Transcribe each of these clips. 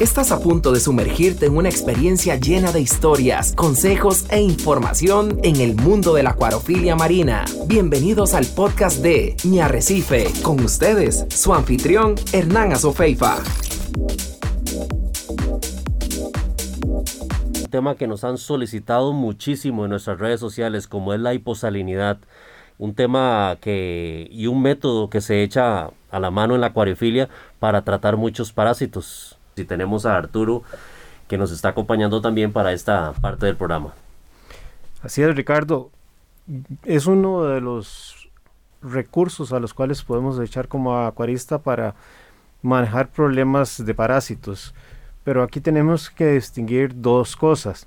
Estás a punto de sumergirte en una experiencia llena de historias, consejos e información en el mundo de la acuariofilia marina. Bienvenidos al podcast de Mi Arrecife. Con ustedes, su anfitrión, Hernán Azofeifa. Un tema que nos han solicitado muchísimo en nuestras redes sociales, como es la hiposalinidad. Un tema que y un método que se echa a la mano en la acuariofilia para tratar muchos parásitos. Y tenemos a Arturo que nos está acompañando también para esta parte del programa. Así es, Ricardo. Es uno de los recursos a los cuales podemos echar como acuarista para manejar problemas de parásitos. Pero aquí tenemos que distinguir dos cosas.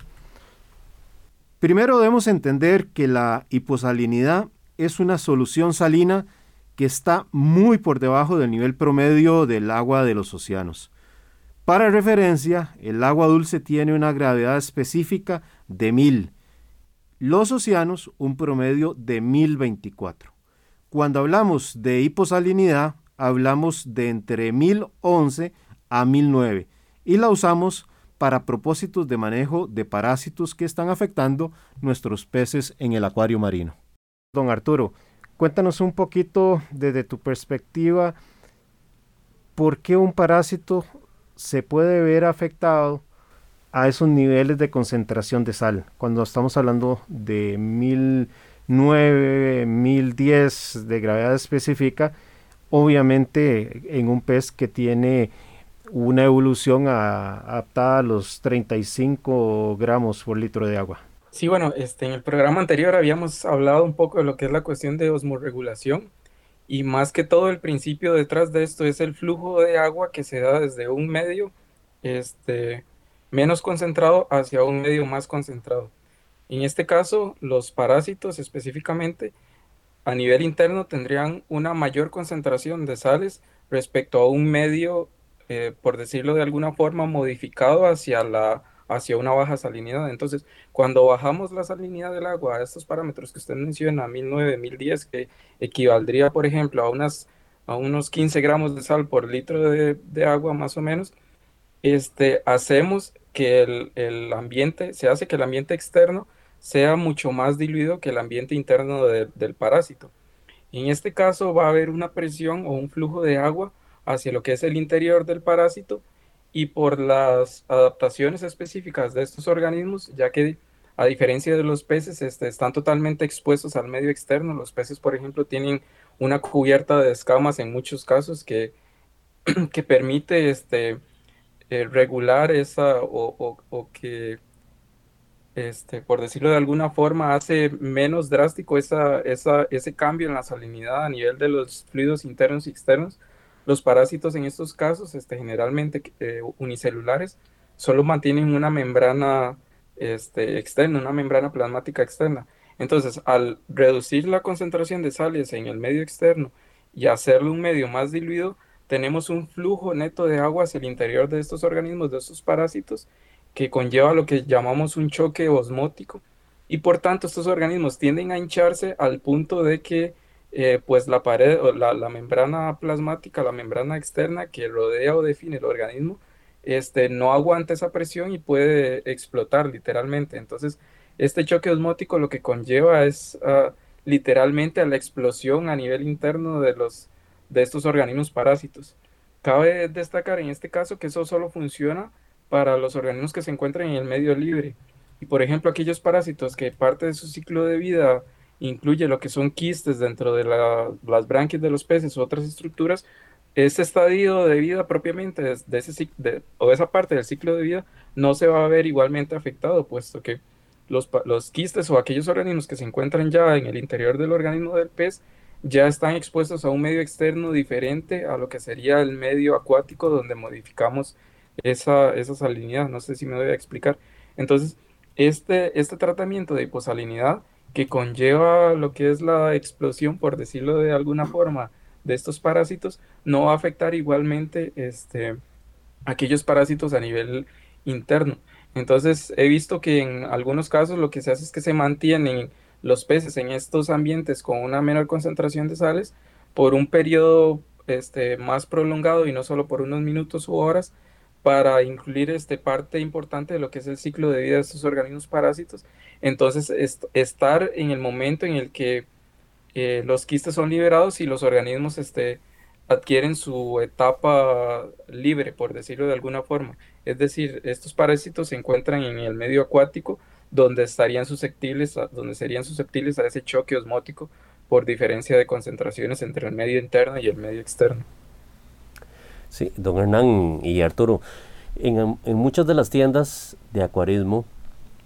Primero debemos entender que la hiposalinidad es una solución salina que está muy por debajo del nivel promedio del agua de los océanos. Para referencia, el agua dulce tiene una gravedad específica de 1000, los océanos un promedio de 1024. Cuando hablamos de hiposalinidad, hablamos de entre 1011 a 1009 y la usamos para propósitos de manejo de parásitos que están afectando nuestros peces en el acuario marino. Don Arturo, Cuéntanos un poquito desde tu perspectiva, ¿por qué un parásito se puede ver afectado a esos niveles de concentración de sal? Cuando estamos hablando de 1009, 1010 de gravedad específica, obviamente en un pez que tiene una evolución adaptada a los 35 gramos por litro de agua. Sí, bueno, este, en el programa anterior habíamos hablado un poco de lo que es la cuestión de osmorregulación y más que todo el principio detrás de esto es el flujo de agua que se da desde un medio este, menos concentrado hacia un medio más concentrado. En este caso, los parásitos específicamente a nivel interno tendrían una mayor concentración de sales respecto a un medio, eh, por decirlo de alguna forma, modificado hacia la hacia una baja salinidad. Entonces, cuando bajamos la salinidad del agua a estos parámetros que usted menciona, 1009, 1010, que equivaldría, por ejemplo, a, unas, a unos 15 gramos de sal por litro de, agua más o menos, este, hacemos que el, el, ambiente, se hace que el ambiente externo sea mucho más diluido que el ambiente interno del parásito. En este caso va a haber una presión o un flujo de agua hacia lo que es el interior del parásito y por las adaptaciones específicas de estos organismos, ya que a diferencia de los peces, este, están totalmente expuestos al medio externo. Los peces, por ejemplo, tienen una cubierta de escamas en muchos casos que, que permite este, eh, regular esa o, o, que, este, por decirlo de alguna forma, hace menos drástico esa, esa, ese cambio en la salinidad a nivel de los fluidos internos y externos los parásitos en estos casos, este, generalmente eh, unicelulares, solo mantienen una membrana este, externa, una membrana plasmática externa. Entonces, al reducir la concentración de sales en el medio externo y hacerlo un medio más diluido, tenemos un flujo neto de agua hacia el interior de estos organismos, de estos parásitos, que conlleva lo que llamamos un choque osmótico. Y por tanto, estos organismos tienden a hincharse al punto de que eh, pues la pared, la, la, membrana plasmática, la membrana externa que rodea o define el organismo, este, no aguanta esa presión y puede explotar literalmente. Entonces, este choque osmótico lo que conlleva es uh, literalmente a la explosión a nivel interno de, los, de estos organismos parásitos. Cabe destacar en este caso que eso solo funciona para los organismos que se encuentran en el medio libre. Y por ejemplo, aquellos parásitos que parte de su ciclo de vida incluye lo que son quistes dentro de las branquias de los peces u otras estructuras, ese estadio de vida propiamente de, ese, o esa parte del ciclo de vida no se va a ver igualmente afectado, puesto que los, los quistes o aquellos organismos que se encuentran ya en el interior del organismo del pez ya están expuestos a un medio externo diferente a lo que sería el medio acuático donde modificamos esa, esa salinidad. No sé si me voy a explicar. Entonces, este, este tratamiento de hiposalinidad que conlleva lo que es la explosión, por decirlo de alguna forma, de estos parásitos, no va a afectar igualmente este, aquellos parásitos a nivel interno. Entonces he visto que en algunos casos lo que se hace es que se mantienen los peces en estos ambientes con una menor concentración de sales por un periodo este, más prolongado y no solo por unos minutos u horas para incluir este parte importante de lo que es el ciclo de vida de estos organismos parásitos. Entonces, estar en el momento en el que eh, los quistes son liberados y los organismos este, adquieren su etapa libre, por decirlo de alguna forma. Es decir, estos parásitos se encuentran en el medio acuático donde estarían susceptibles, donde serían susceptibles a ese choque osmótico por diferencia de concentraciones entre el medio interno y el medio externo. Sí, don Hernán y Arturo, en, muchas de las tiendas de acuarismo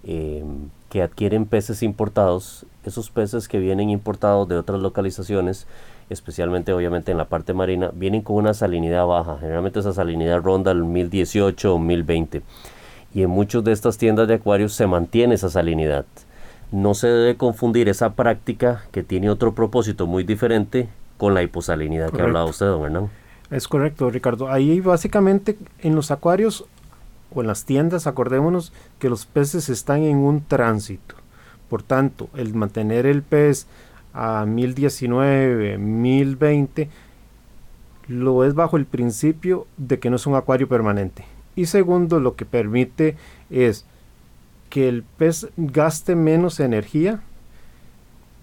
em, que adquieren peces importados, esos peces que vienen importados de otras localizaciones, especialmente obviamente en la parte marina, vienen con una salinidad baja. Generalmente esa salinidad ronda el 1018 o 1020. Y en muchas de estas tiendas de acuarios se mantiene esa salinidad. No se debe confundir esa práctica que tiene otro propósito muy diferente con la hiposalinidad que ha hablado usted, don Hernán. Es correcto, Ricardo. Ahí básicamente en los acuarios o en las tiendas, acordémonos que los peces están en un tránsito. Por tanto, el mantener el pez a 1019, 1020, lo es bajo el principio de que no es un acuario permanente. Y segundo, lo que permite es que el pez gaste menos energía.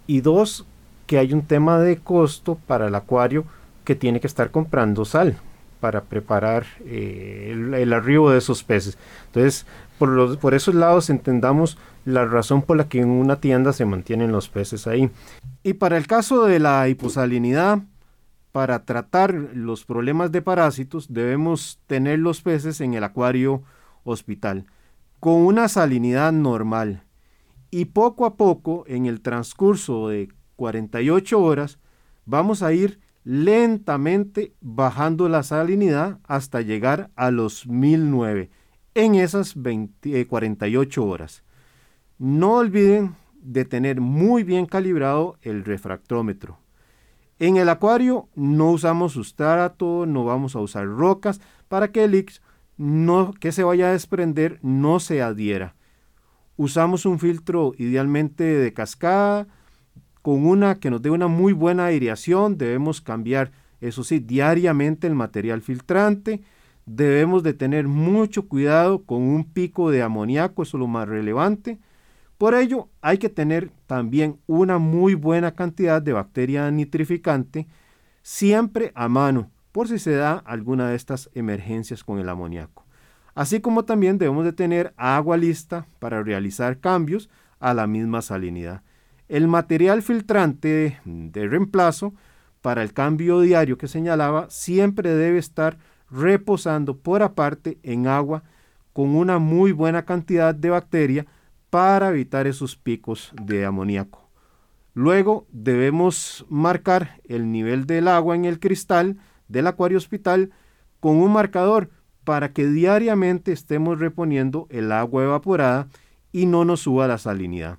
Y dos, que hay un tema de costo para el acuario que tiene que estar comprando sal para preparar eh, el, arribo de esos peces. Entonces, por, por esos lados entendamos la razón por la que en una tienda se mantienen los peces ahí. Y para el caso de la hiposalinidad, para tratar los problemas de parásitos debemos tener los peces en el acuario hospital con una salinidad normal y poco a poco en el transcurso de 48 horas vamos a ir lentamente bajando la salinidad hasta llegar a los 1009 en esas 48 eh, horas. No olviden de tener muy bien calibrado el refractómetro. En el acuario no usamos sustrato, no vamos a usar rocas para que el X no, que se vaya a desprender no se adhiera. Usamos un filtro idealmente de cascada, con una que nos dé una muy buena aireación, debemos cambiar, eso sí, diariamente el material filtrante, debemos de tener mucho cuidado con un pico de amoníaco, eso es lo más relevante. Por ello, hay que tener también una muy buena cantidad de bacteria nitrificante siempre a mano, por si se da alguna de estas emergencias con el amoníaco. Así como también debemos de tener agua lista para realizar cambios a la misma salinidad. El material filtrante de reemplazo para el cambio diario que señalaba siempre debe estar reposando por aparte en agua con una muy buena cantidad de bacteria para evitar esos picos de amoníaco. Luego debemos marcar el nivel del agua en el cristal del acuario hospital con un marcador para que diariamente estemos reponiendo el agua evaporada y no nos suba la salinidad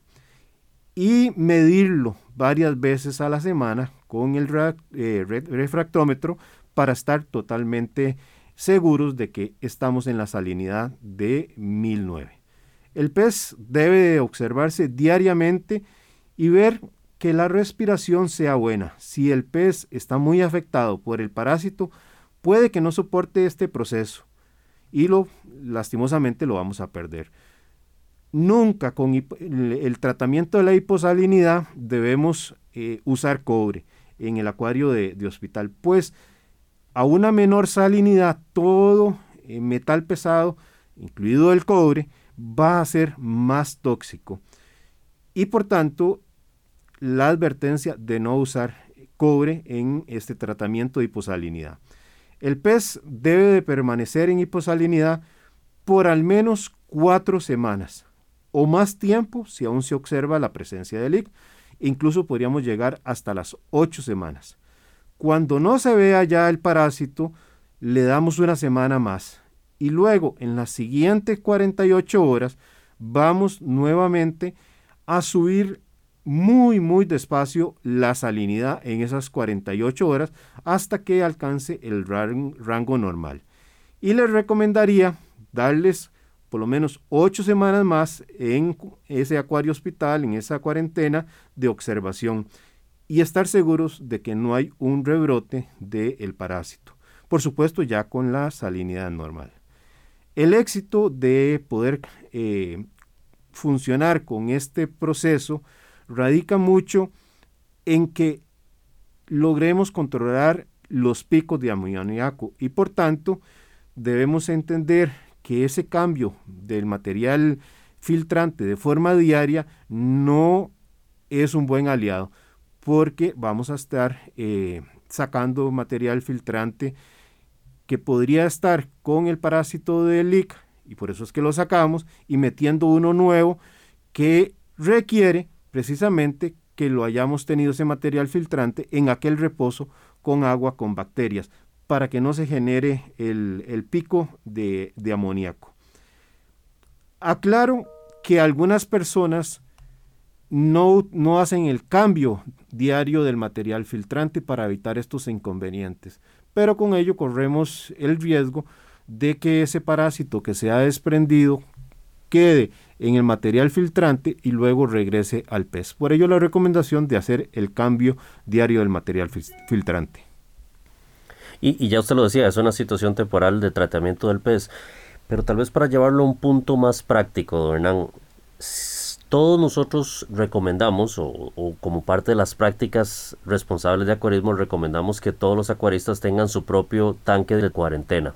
y medirlo varias veces a la semana con el eh, refractómetro para estar totalmente seguros de que estamos en la salinidad de 1009. El pez debe observarse diariamente y ver que la respiración sea buena. Si el pez está muy afectado por el parásito, puede que no soporte este proceso y lo lastimosamente lo vamos a perder. Nunca con el tratamiento de la hiposalinidad debemos eh, usar cobre en el acuario de, hospital, pues a una menor salinidad todo eh, metal pesado, incluido el cobre, va a ser más tóxico. Y por tanto, la advertencia de no usar cobre en este tratamiento de hiposalinidad. El pez debe de permanecer en hiposalinidad por al menos cuatro semanas o más tiempo si aún se observa la presencia del IC. Incluso podríamos llegar hasta las 8 semanas. Cuando no se vea ya el parásito, le damos una semana más. Y luego, en las siguientes 48 horas, vamos nuevamente a subir muy, muy despacio la salinidad en esas 48 horas hasta que alcance el rango normal. Y les recomendaría darles por lo menos ocho semanas más en ese acuario hospital, en esa cuarentena de observación y estar seguros de que no hay un rebrote del parásito. Por supuesto, ya con la salinidad normal. El éxito de poder eh, funcionar con este proceso radica mucho en que logremos controlar los picos de amoníaco y por tanto debemos entender que ese cambio del material filtrante de forma diaria no es un buen aliado porque vamos a estar eh, sacando material filtrante que podría estar con el parásito del leak y por eso es que lo sacamos y metiendo uno nuevo que requiere precisamente que lo hayamos tenido ese material filtrante en aquel reposo con agua con bacterias para que no se genere el, pico de, de amoníaco. Aclaro que algunas personas no, no, hacen el cambio diario del material filtrante para evitar estos inconvenientes, pero con ello corremos el riesgo de que ese parásito que se ha desprendido quede en el material filtrante y luego regrese al pez. Por ello la recomendación de hacer el cambio diario del material filtrante. Y, ya usted lo decía, es una situación temporal de tratamiento del pez, pero tal vez para llevarlo a un punto más práctico, don Hernán, todos nosotros recomendamos, o, como parte de las prácticas responsables de acuarismo, recomendamos que todos los acuaristas tengan su propio tanque de cuarentena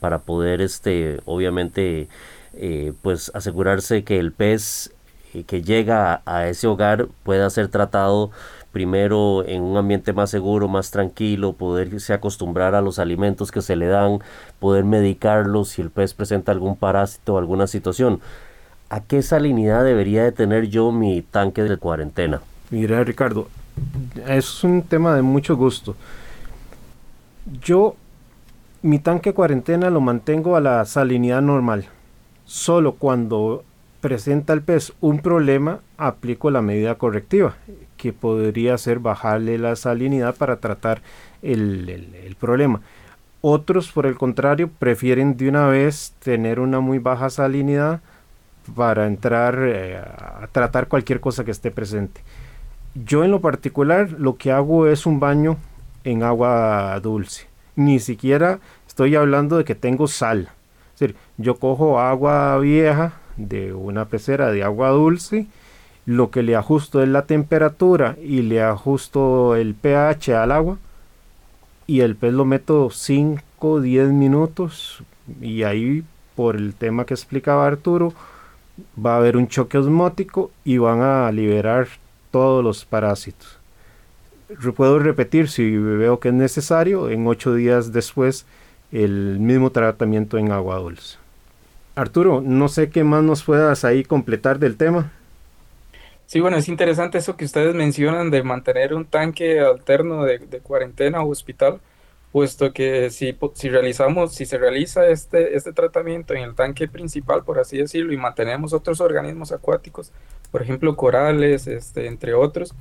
para poder, este, obviamente, eh, pues asegurarse que el pez eh, que llega a, ese hogar pueda ser tratado primero en un ambiente más seguro, más tranquilo, poderse acostumbrar a los alimentos que se le dan, poder medicarlo si el pez presenta algún parásito o alguna situación. ¿A qué salinidad debería de tener yo mi tanque de cuarentena? Mira, Ricardo, es un tema de mucho gusto. Yo mi tanque de cuarentena lo mantengo a la salinidad normal Solo cuando presenta el pez un problema, aplico la medida correctiva, que podría ser bajarle la salinidad para tratar el, problema. Otros, por el contrario, prefieren de una vez tener una muy baja salinidad para entrar eh, a tratar cualquier cosa que esté presente. Yo en lo particular lo que hago es un baño en agua dulce. Ni siquiera estoy hablando de que tengo sal yo cojo agua vieja de una pecera de agua dulce, lo que le ajusto es la temperatura y le ajusto el pH al agua y el pez lo meto 5, 10 minutos y ahí por el tema que explicaba Arturo va a haber un choque osmótico y van a liberar todos los parásitos. Puedo repetir si veo que es necesario, en 8 días después el mismo tratamiento en agua dulce. Arturo, no sé qué más nos puedas ahí completar del tema. Sí, bueno, es interesante eso que ustedes mencionan de mantener un tanque alterno de, cuarentena o hospital, puesto que si, si, realizamos, si se realiza este, este tratamiento en el tanque principal, por así decirlo, y mantenemos otros organismos acuáticos, por ejemplo, corales, este, entre otros,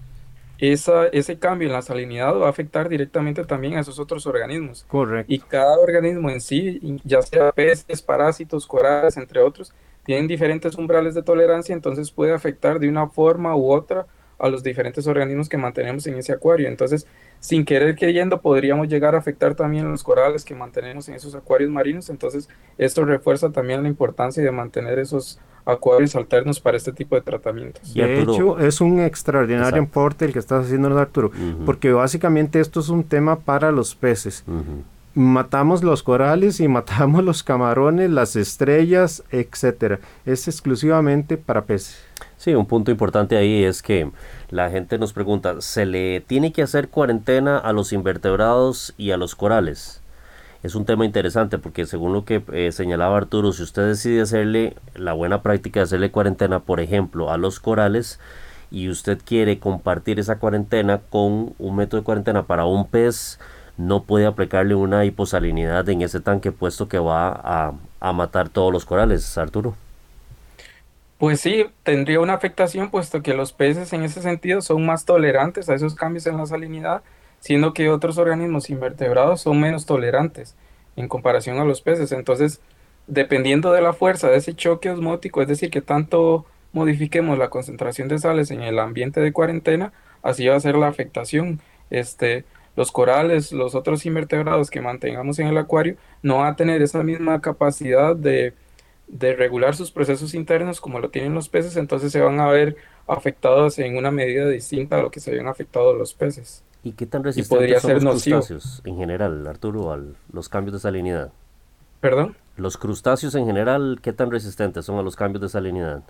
ese cambio en la salinidad va a afectar directamente también a esos otros organismos. Correcto. Y cada organismo en sí, ya sea peces, parásitos, corales, entre otros, tienen diferentes umbrales de tolerancia, entonces puede afectar de una forma u otra a los diferentes organismos que mantenemos en ese acuario. Entonces, sin querer queriendo, podríamos llegar a afectar también a los corales que mantenemos en esos acuarios marinos. Entonces, esto refuerza también la importancia de mantener esos acuarios alternos para este tipo de tratamientos. De hecho, es un extraordinario importe el que estás haciendo, Arturo, porque básicamente esto es un tema para los peces. Matamos los corales y matamos los camarones, las estrellas, etcétera. Es exclusivamente para peces. Sí, un punto importante ahí es que la gente nos pregunta, ¿se le tiene que hacer cuarentena a los invertebrados y a los corales? es un tema interesante porque según lo que eh, señalaba Arturo, si usted decide hacerle la buena práctica de hacerle cuarentena, por ejemplo, a los corales, y usted quiere compartir esa cuarentena con un método de cuarentena para un pez, no puede aplicarle una hiposalinidad en ese tanque puesto que va a, a matar todos los corales, Arturo. Pues sí, tendría una afectación puesto que los peces en ese sentido son más tolerantes a esos cambios en la salinidad siendo que otros organismos invertebrados son menos tolerantes en comparación a los peces. Entonces, dependiendo de la fuerza de ese choque osmótico, es decir, que tanto modifiquemos la concentración de sales en el ambiente de cuarentena, así va a ser la afectación. Este, los corales, los otros invertebrados que mantengamos en el acuario, no van a tener esa misma capacidad de, de regular sus procesos internos como lo tienen los peces, entonces se van a ver afectados en una medida distinta a lo que se habían afectado los peces. ¿Y qué tan resistentes son los crustáceos en general, Arturo, a los cambios de salinidad? ¿Perdón? Los crustáceos en general, ¿qué tan resistentes son a los cambios de salinidad?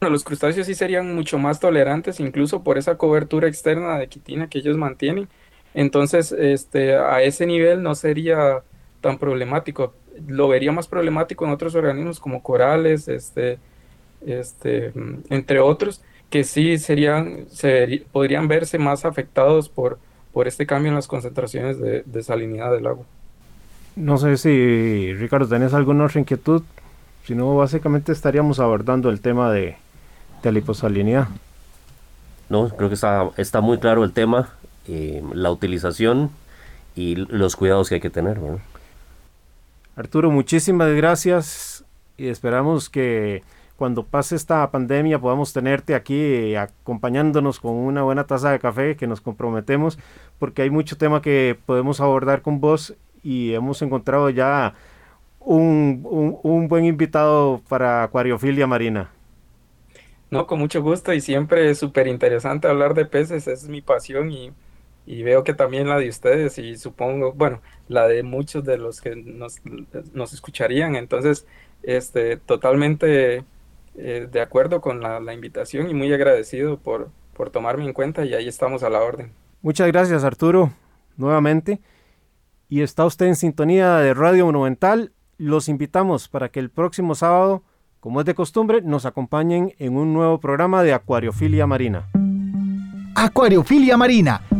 Bueno, los crustáceos sí serían mucho más tolerantes, incluso por esa cobertura externa de quitina que ellos mantienen. Entonces, este, a ese nivel no sería tan problemático. Lo vería más problemático en otros organismos como corales, este, este, entre otros, que sí serían, se, podrían verse más afectados por, por este cambio en las concentraciones de, de salinidad del agua. No sé si, Ricardo, ¿tenés alguna otra inquietud? Si no, básicamente estaríamos abordando el tema de, de la hiposalinidad. No, creo que está, está muy claro el tema, eh, la utilización y los cuidados que hay que tener. Arturo, muchísimas gracias y esperamos que cuando pase esta pandemia podamos tenerte aquí acompañándonos con una buena taza de café que nos comprometemos porque hay mucho tema que podemos abordar con vos y hemos encontrado ya un, un, buen invitado para acuariofilia marina. No, con mucho gusto y siempre es súper interesante hablar de peces, es mi pasión y, y, veo que también la de ustedes y supongo, bueno, la de muchos de los que nos, nos escucharían, entonces, este, totalmente eh, de acuerdo con la, invitación y muy agradecido por, por tomarme en cuenta y ahí estamos a la orden. Muchas gracias Arturo, nuevamente. Y está usted en sintonía de Radio Monumental. Los invitamos para que el próximo sábado, como es de costumbre, nos acompañen en un nuevo programa de Acuariofilia Marina. Acuariofilia Marina,